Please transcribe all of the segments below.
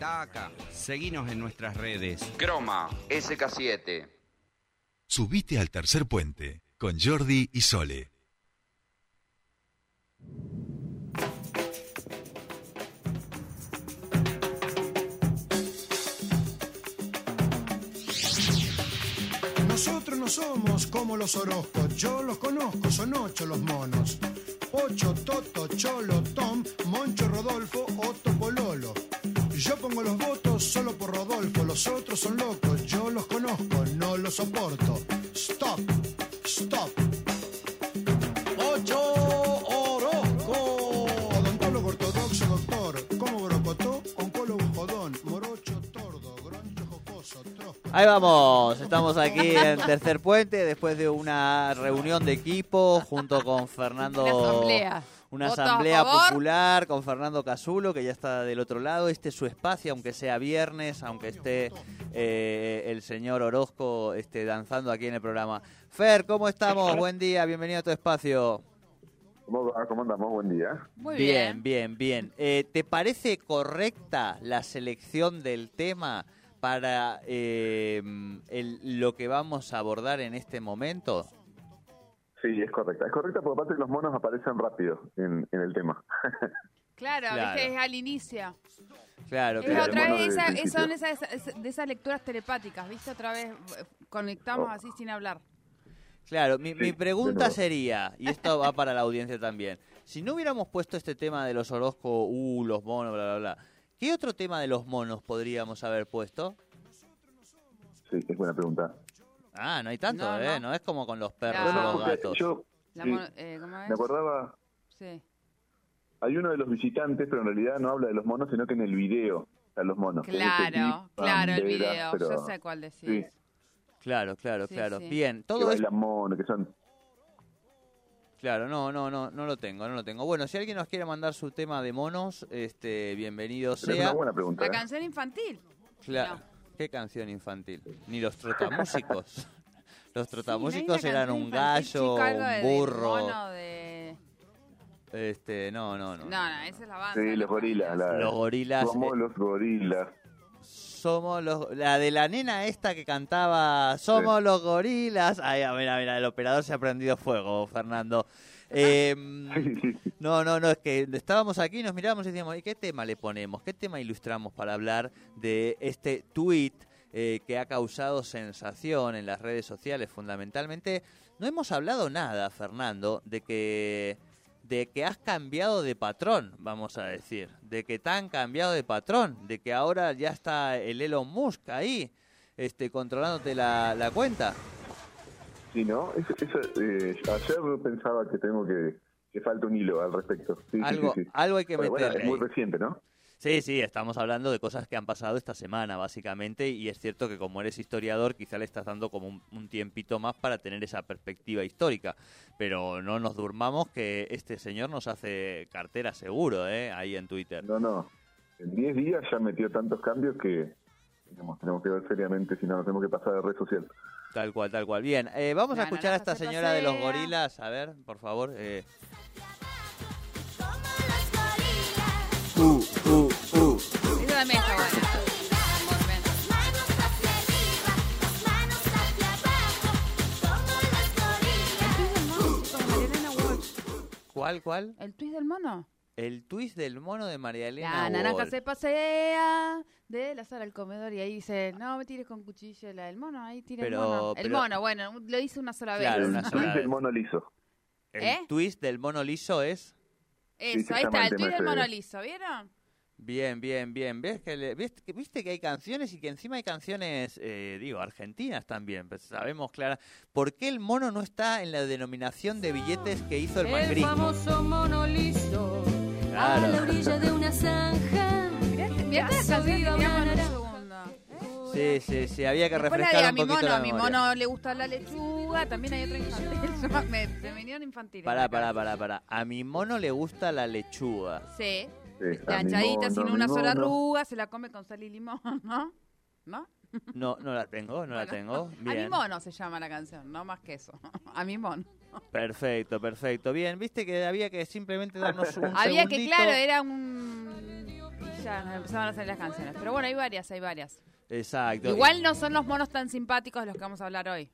Está acá. Seguinos en nuestras redes. Croma SK7. Subite al tercer puente con Jordi y Sole. Nosotros no somos como los Orozcos, yo los conozco, son ocho los monos. Ocho, Toto, Cholo, Tom, Moncho, Rodolfo, Otto, Pololo. Los votos solo por Rodolfo, los otros son locos, yo los conozco, no los soporto. Stop, stop. Ocho Orozco, odontólogo ortodoxo, doctor, como brocotó, oncólogo jodón, morocho, tordo, groncho, jocoso, trosco. Ahí vamos, estamos aquí en Tercer Puente después de una reunión de equipo junto con Fernando. Una asamblea. Una ¿Voto a asamblea popular con Fernando Casulo, que ya está del otro lado. Este es su espacio, aunque sea viernes, aunque esté eh, el señor Orozco este, danzando aquí en el programa. Fer, ¿cómo estamos? Buen día, bienvenido a tu espacio. ¿Cómo? ¿Cómo andamos? Buen día. Muy bien, bien. bien, bien. Eh, ¿Te parece correcta la selección del tema para eh, el- lo que vamos a abordar en este momento? Sí, es correcta. Es correcta porque aparte los monos aparecen rápido en, en el tema. Claro, Claro. es al inicio. Claro, Es claro. otra Mono vez, de esa- principio. son esas, esas- de esas lecturas telepáticas, ¿viste? Otra vez conectamos Oh. así sin hablar. Claro, mi, Sí, mi pregunta sería, y esto va para la audiencia también, si no hubiéramos puesto este tema de los Orozco, uh, los monos, bla, bla, bla, ¿qué otro tema de los monos podríamos haber puesto? Sí, es buena pregunta. Ah, no hay tanto, No, ¿eh? no. No es como con los perros No, o no, los gatos. yo La sí, mono- eh, ¿Cómo es? me acordaba, Sí. hay uno de los visitantes, pero en realidad no habla de los monos, sino que en el video están los monos. que es Claro, claro, el video. pero- Yo sé cuál decís. Sí, Claro, claro, Sí, claro. sí. Bien, que todo esto... bailan monos, que son... Claro, no, no, no, no lo tengo, no lo tengo. Bueno, si alguien nos quiere mandar su tema de monos, este, bienvenido Pero es sea. una buena pregunta. La ¿eh? canción infantil. Claro. No. ¿Qué canción infantil? Ni los trotamúsicos. los Sí, trotamúsicos ¿no hay una eran un gallo, un de- de burro. de- Este, no, no, no. No, no, esa es la banda. Sí, los gorilas. La, Los gorilas. Somos eh, los gorilas. Somos los. La de la nena esta que cantaba Somos los gorilas. Ay, mira, mira, el operador se ha prendido fuego, Fernando. Eh, sí. No, no, no, es que estábamos aquí, nos mirábamos y decíamos, ¿y qué tema le ponemos? ¿Qué tema ilustramos para hablar de este tweet eh, que ha causado sensación en las redes sociales fundamentalmente? No hemos hablado nada, Fernando, de que de que has cambiado de patrón, vamos a decir, de que te han cambiado de patrón, de que ahora ya está el Elon Musk ahí, este, controlándote la, la cuenta. Sí, ¿no? Es- es- eh, ayer pensaba que tengo que... que falta un hilo al respecto. Sí, Algo, sí, sí. algo hay que bueno, meterle es muy reciente, ¿no? Sí, sí, estamos hablando de cosas que han pasado esta semana, básicamente, y es cierto que como eres historiador, quizá le estás dando como un, un tiempito más para tener esa perspectiva histórica. Pero no nos durmamos que este señor nos hace cartera seguro, ¿eh? Ahí en Twitter. No, no. En 10 días ya metió tantos cambios que digamos, tenemos que ver seriamente si no nos tenemos que pasar de red social. Tal cual, tal cual. Bien, eh, vamos a escuchar a esta se señora de los gorilas. A ver, por favor. Eh. ¿Cuál, cuál? ¿El twist del mono? El twist del mono de María Elena La naranja Wolf. se pasea de la sala al comedor y ahí dice, no me tires con cuchillo la del mono, ahí tira Pero- el mono. El pero- mono, bueno, lo hice una sola Claro, vez. una El sola tweet vez. del mono liso. El ¿Eh? twist del mono liso es... Eso, ahí está, el el twist del mono liso, ¿vieron? Bien, bien, bien. ¿Ves que le- ves que- ¿Viste que hay canciones y que encima hay canciones, eh, digo, argentinas también? Pues sabemos clara. ¿Por qué el mono no está en la denominación de billetes que hizo el El famoso mono liso a la orilla de una zanja. Mirá, una segundo. Sí, sí, sí. Había que Después refrescar un mi poquito mono, la a mi memoria. mono le gusta la lechuga, también hay otra infantil. me, se me vinieron infantiles. Pará, pará, pará, pará. A mi mono le gusta la lechuga. Sí, planchadita, mono, sin una sola arruga, se la come con sal y limón, ¿no? ¿No? No, no la tengo, no la Bueno, tengo. A mi Bien. mono se llama la canción, no más que eso. A mi mono. Perfecto, perfecto. Bien, viste que había que simplemente darnos un Había que, segundito. claro, era un... ya nos empezaron a hacer las canciones. Pero bueno, hay varias, hay varias. Exacto. Igual no son los monos tan simpáticos de los que vamos a hablar hoy.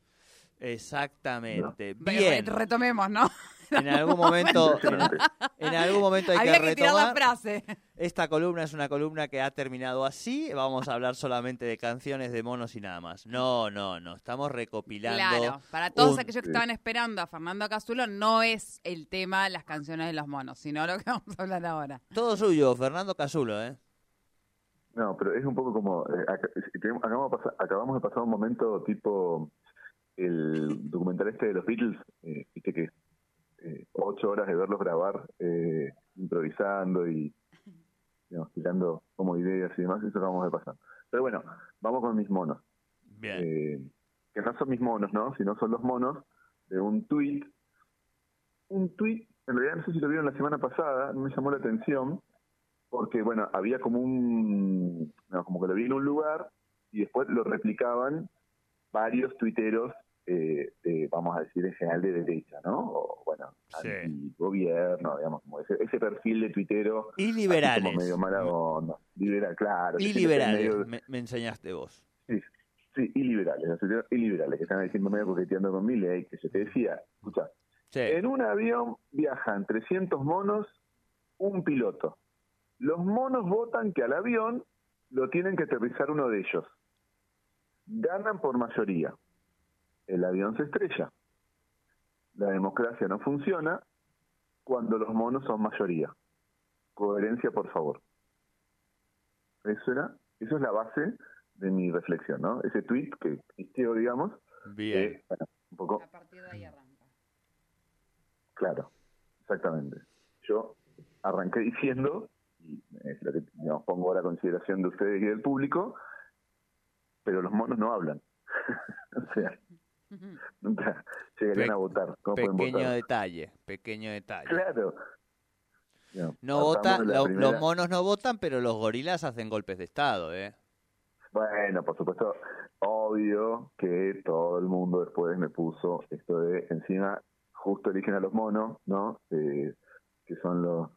Exactamente. Bien. Retomemos, ¿no? En algún momento, en, algún momento hay Había que que tirar la retomar. frase. Esta columna es una columna que ha terminado así. Vamos a hablar solamente de canciones de monos y nada más. No, no, no. Estamos recopilando. Claro, para todos un- aquellos que estaban esperando a Fernando Cazulo, no es el tema las canciones de los monos, sino lo que vamos a hablar ahora. Todo suyo, Fernando Casulo, ¿eh? No, pero es un poco como. eh, de pasar, acabamos de pasar un momento tipo el documental este de los Beatles, eh, viste que eh, ocho horas de verlos grabar, eh, improvisando y digamos, tirando como ideas y demás, eso acabamos de pasar. Pero bueno, vamos con mis monos. Bien. Eh, que no son mis monos, ¿no? Sino son los monos de un tweet. Un tweet, en realidad no sé si lo vieron la semana pasada, no me llamó la atención, porque, bueno, había como un. no, como que lo vi en un lugar y después lo replicaban varios tuiteros, eh, vamos a decir, en general de derecha, ¿no? O, bueno, Sí. gobierno, digamos, como ese, ese perfil de tuitero. Y liberales. Como medio mala onda. Liberal, claro. Y liberales, medio- me, me enseñaste vos. Sí, sí, y liberales, y liberales, que están diciendo medio coqueteando con mi ley, que yo te decía, escucha, Sí. en un avión viajan 300 monos, un piloto. Los monos votan que al avión lo tienen que aterrizar uno de ellos. Ganan por mayoría. El avión se estrella. La democracia no funciona cuando los monos son mayoría. Coherencia, por favor. Eso era, eso es la base de mi reflexión, ¿no? Ese tweet que existió, digamos, Bien. que, bueno, un poco A partir de ahí arranca. Claro, exactamente. Yo arranqué diciendo, y es lo que digamos, pongo a la consideración de ustedes y del público, pero los monos no hablan. o sea, nunca llegarían Pe- a votar. ¿Cómo pueden Pequeño votar? detalle, pequeño detalle. Claro. No, No votan, lo- los monos no votan, pero los gorilas hacen golpes de estado, ¿eh? Bueno, por supuesto, obvio que todo el mundo después me puso esto de encima, justo eligen a los monos, ¿no? Eh, que son los,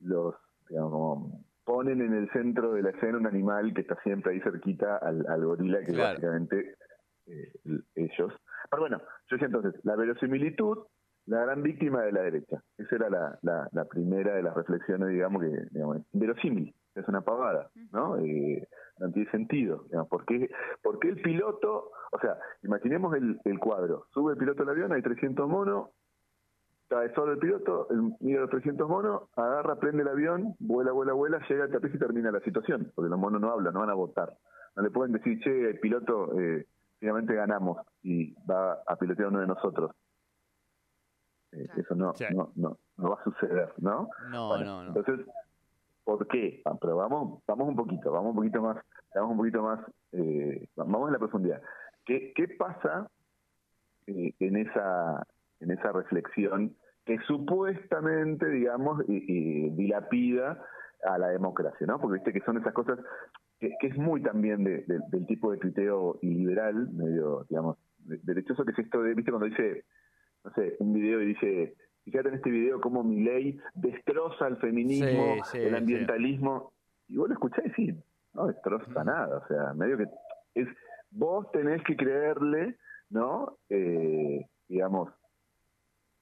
los, digamos, como ponen en el centro de la escena un animal que está siempre ahí cerquita al, al gorila, que Claro. básicamente eh, ellos. Pero bueno, yo decía entonces, la verosimilitud, la gran víctima de la derecha. Esa era la, la, la primera de las reflexiones, digamos, que, digamos, verosímil, es una pavada, ¿no? Eh, no tiene sentido, digamos, ¿por qué, por qué el piloto, o sea, imaginemos el, el cuadro, sube el piloto al avión, hay 300 monos, cae solo el piloto, el, mira los 300 monos, agarra, prende el avión, vuela, vuela, vuela, llega al tapiz y termina la situación, porque los monos no hablan, no van a votar. No le pueden decir, che, el piloto, eh, finalmente ganamos y va a pilotear uno de nosotros. Eh, eso no, Sí. no, no, no va a suceder, ¿no? No, Bueno, no, no. Entonces, ¿por qué? Ah, Pero vamos, vamos un poquito, vamos un poquito más, vamos un poquito más, eh, vamos en la profundidad. ¿Qué, qué pasa eh, en esa en esa reflexión que supuestamente, digamos, dilapida a la democracia, ¿no? Porque viste que son esas cosas que, que es muy también de- de- del tipo de tuiteo liberal, medio, digamos, de- derechoso, que es esto de, viste, cuando dice, no sé, un video y dice, fíjate en este video cómo mi ley destroza el feminismo, Sí, sí, el sí. ambientalismo, y vos lo escuchás y decís, no destroza nada, o sea, medio que es, vos tenés que creerle, ¿no? Eh, digamos,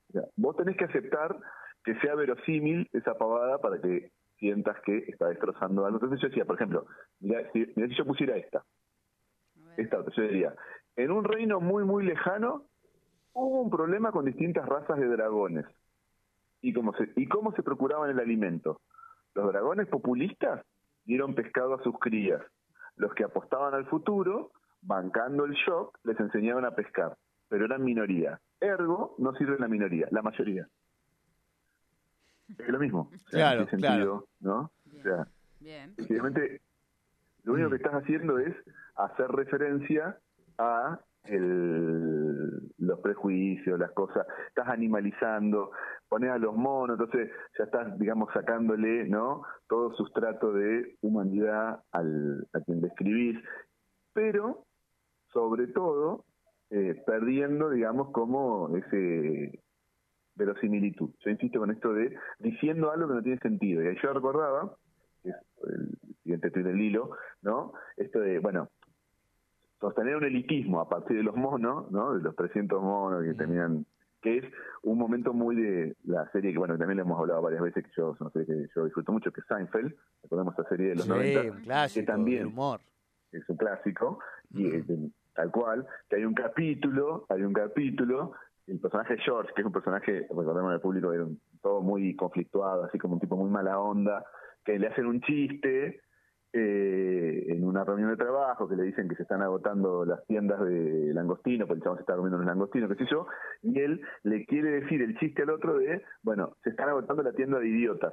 o sea, vos tenés que aceptar que sea verosímil esa pavada para que sientas que está destrozando algo. Entonces yo decía, por ejemplo, mira si, mirá si yo pusiera esta, esta otra, yo diría, en un reino muy, muy lejano hubo un problema con distintas razas de dragones. ¿Y cómo se, y cómo se procuraban el alimento? Los dragones populistas dieron pescado a sus crías. Los que apostaban al futuro, bancando el shock, les enseñaban a pescar, pero eran minoría. Ergo, no sirve la minoría, la mayoría. Es lo mismo. O sea, Claro, no tiene sentido, ¿no? O sea, Bien. Efectivamente, lo único que estás haciendo es hacer referencia a el- los prejuicios, las cosas, estás animalizando, pones a los monos, entonces ya estás, digamos, sacándole, ¿no? Todo sustrato de humanidad al, a quien describís, pero, sobre todo, eh, perdiendo, digamos, como ese verosimilitud. Yo insisto con esto de diciendo algo que no tiene sentido. Y ahí yo recordaba, que es el siguiente tweet del hilo, ¿no? Esto de, bueno, sostener un elitismo a partir de los monos, ¿no? De los 300 monos que tenían que es un momento muy de la serie que, bueno, también le hemos hablado varias veces, que yo, no sé, que yo disfruto mucho, que es Seinfeld, recordemos esa serie de los Sí, 90, un clásico que también humor. es un clásico, y tal cual, que hay un capítulo, hay un capítulo, el personaje George, que es un personaje, recordemos al público, era un- todo muy conflictuado, así como un tipo muy mala onda, que le hacen un chiste eh, en una reunión de trabajo, que le dicen que se están agotando las tiendas de langostino, porque el chabón se está comiendo los langostinos, qué sé yo, y él le quiere decir el chiste al otro de, bueno, se están agotando la tienda de idiotas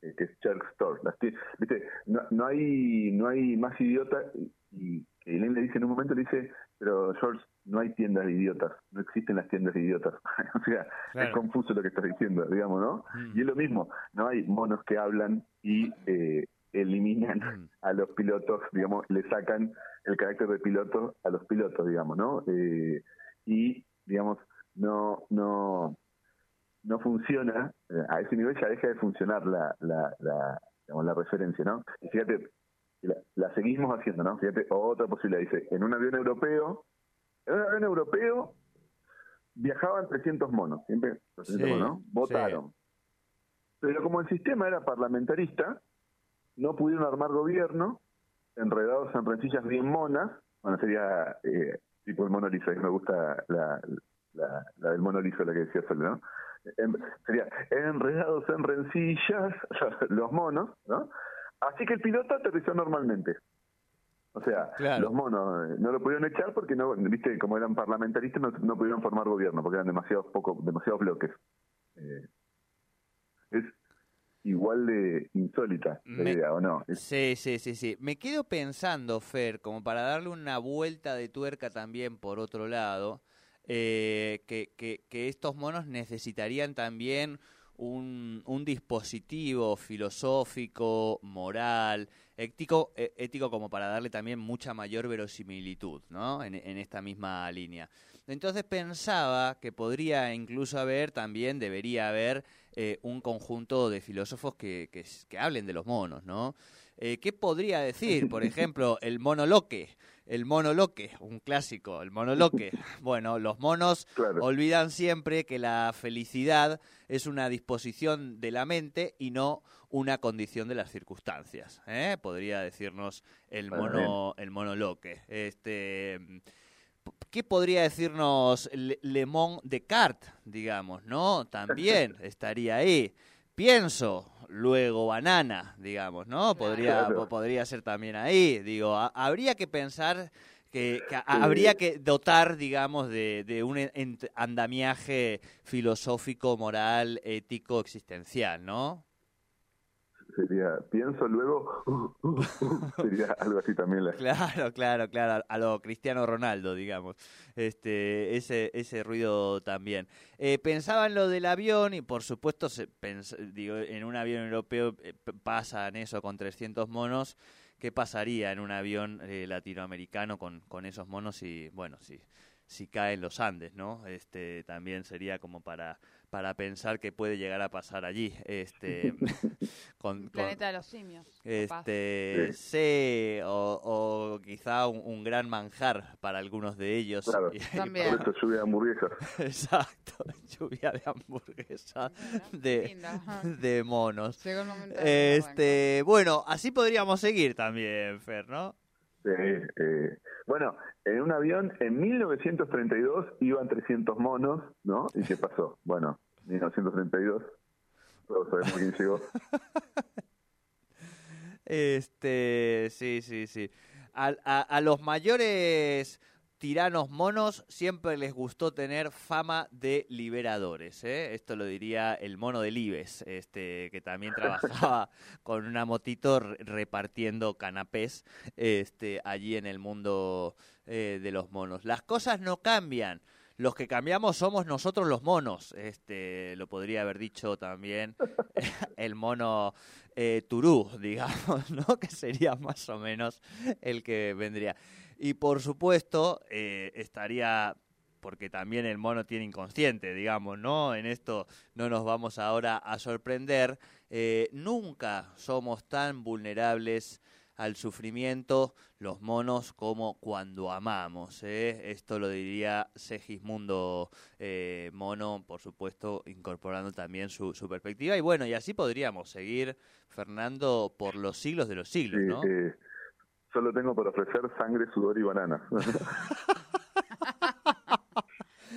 eh, que es Shark Store. Las ¿viste? No, no hay no hay más idiotas y, Elaine le dice en un momento, le dice, pero George, no hay tiendas de idiotas, no existen las tiendas de idiotas. o sea, Claro. es confuso lo que estás diciendo, digamos, ¿no? Y es lo mismo, no hay monos que hablan y eh, eliminan a los pilotos, digamos, le sacan el carácter de piloto a los pilotos, digamos, ¿no? Eh, y, digamos, no, no, no funciona, eh, a ese nivel ya deja de funcionar la, la, la, digamos, la referencia, ¿no? Y fíjate, la, la seguimos haciendo, ¿no? Fíjate, otra posibilidad, dice, en un avión europeo, en un avión europeo viajaban 300 monos, siempre 300 Sí, monos, ¿no? Votaron. Pero como el sistema era parlamentarista, no pudieron armar gobierno, enredados en rencillas bien monas, bueno, sería eh, tipo el mono liso, a mí me gusta la, la, la del mono liso, la que decía Sole, ¿no? En- sería enredados en rencillas, los monos, ¿no? Así que el piloto aterrizó normalmente. O sea, Claro. los monos eh, no lo pudieron echar porque no, viste, como eran parlamentaristas no, no pudieron formar gobierno porque eran demasiados poco, demasiados bloques. Eh, es igual de insólita la Me- idea, ¿o no? Sí, sí, sí, sí. Me quedo pensando, Fer, como para darle una vuelta de tuerca también por otro lado, eh, que, que- que estos monos necesitarían también un, un dispositivo filosófico, moral, ético, eh, ético como para darle también mucha mayor verosimilitud, ¿no? En, en esta misma línea. Entonces pensaba que podría incluso haber también, debería haber, eh, un conjunto de filósofos que, que, hablen de los monos, ¿no? Eh, ¿Qué podría decir, por ejemplo, el monoloque? El monoloque, un clásico, el monoloque. Bueno, los monos Claro. olvidan siempre que la felicidad es una disposición de la mente y no una condición de las circunstancias. ¿eh? Podría decirnos el mono, el monoloque. Este, ¿Qué podría decirnos Le, Descartes, digamos, no? También estaría ahí. Pienso, luego banana, digamos, ¿no? Podría, Claro. podría ser también ahí. Digo, ha- habría que pensar que, que habría que dotar, digamos, de, de un andamiaje filosófico, moral, ético, existencial, ¿no? Sería, pienso luego, sería algo así también. La, Claro, claro, claro, a lo Cristiano Ronaldo, digamos. Este, ese, ese ruido también. Eh, pensaba en lo del avión y por supuesto, se pens- digo, en un avión europeo eh, pasan eso con 300 monos. ¿Qué pasaría en un avión eh, latinoamericano con, con esos monos y, bueno, si, si caen los Andes, ¿no? Este, también sería como para, para pensar que puede llegar a pasar allí. Este, con, con- Planeta de los simios. este, sí, o, o quizá un, un gran manjar para algunos de ellos. Claro. Y- También. por eso lluvia de hamburguesas. Exacto, lluvia de hamburguesa de, de monos. Llegó el momento de Este, bueno, así podríamos seguir también, Fer, ¿no? Eh, bueno, en un avión en 1932 iban 300 monos, ¿no? ¿Y qué pasó? Bueno, 1932, todos sabemos quién llegó. Este, sí, sí, sí. A los mayores tiranos monos siempre les gustó tener fama de liberadores. ¿eh? Esto lo diría el mono del Ibes, este, que también trabajaba con una motito re- repartiendo canapés este, allí en el mundo eh, de los monos. Las cosas no cambian. Los que cambiamos somos nosotros los monos. Este, lo podría haber dicho también el mono eh, Turú, digamos, ¿no? Que sería más o menos el que vendría. Y por supuesto, eh, estaría porque también el mono tiene inconsciente, digamos, ¿no? En esto no nos vamos ahora a sorprender. Eh, nunca somos tan vulnerables al sufrimiento los monos como cuando amamos. ¿eh? Esto lo diría Segismundo eh, Mono, por supuesto, incorporando también su, su, perspectiva. Y bueno, y así podríamos seguir, Fernando, por los siglos de los siglos, Sí, ¿no? eh, solo tengo para ofrecer sangre, sudor y banana.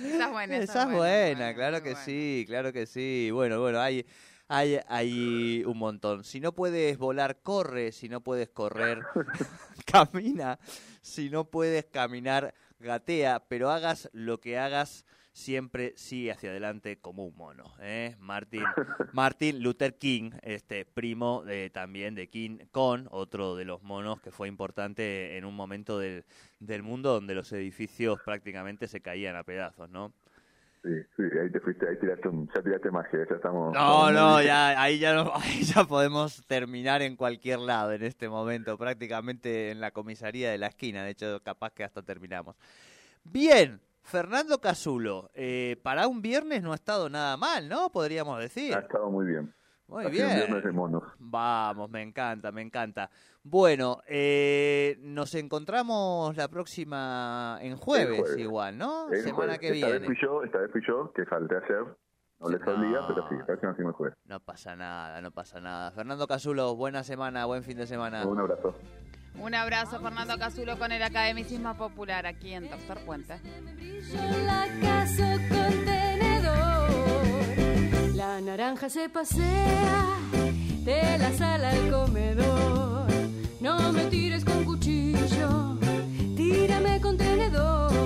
Esa es buena. Esa es buena, claro que sí, claro que sí. Bueno, bueno, hay, hay, hay un montón. Si no puedes volar, corre. Si no puedes correr, camina. Si no puedes caminar, gatea. Pero hagas lo que hagas, siempre sigue hacia adelante como un mono. ¿eh? Martin, Martin Luther King, este primo de, también de King Kong, otro de los monos que fue importante en un momento del, del mundo donde los edificios prácticamente se caían a pedazos, ¿no? Sí, sí, ahí te fuiste, ahí tiraste, un, ya tiraste magia, ya estamos... No, no, ya, ahí ya no, ahí ya podemos terminar en cualquier lado en este momento, prácticamente en la comisaría de la esquina, de hecho capaz que hasta terminamos. Bien, Fernando Casulo, eh, para un viernes no ha estado nada mal, ¿no? Podríamos decir. Ha estado muy bien. Muy Ha sido un viernes bien. de monos. Vamos, me encanta, me encanta. Bueno, eh, nos encontramos la próxima en jueves, jueves. igual, ¿no? El Semana jueves. que esta viene. vez fui yo, esta vez fui yo, que falté ayer. No olvida, pero sí, el jueves. No pasa nada, no pasa nada. Fernando Casulo, buena semana, buen fin de semana. Un abrazo. Un abrazo, Fernando Casulo, con el academicismo popular aquí en Tercer Puente. la casa contenedor. La naranja se pasea de la sala al comedor. No me tires con cuchillo, tírame contenedor.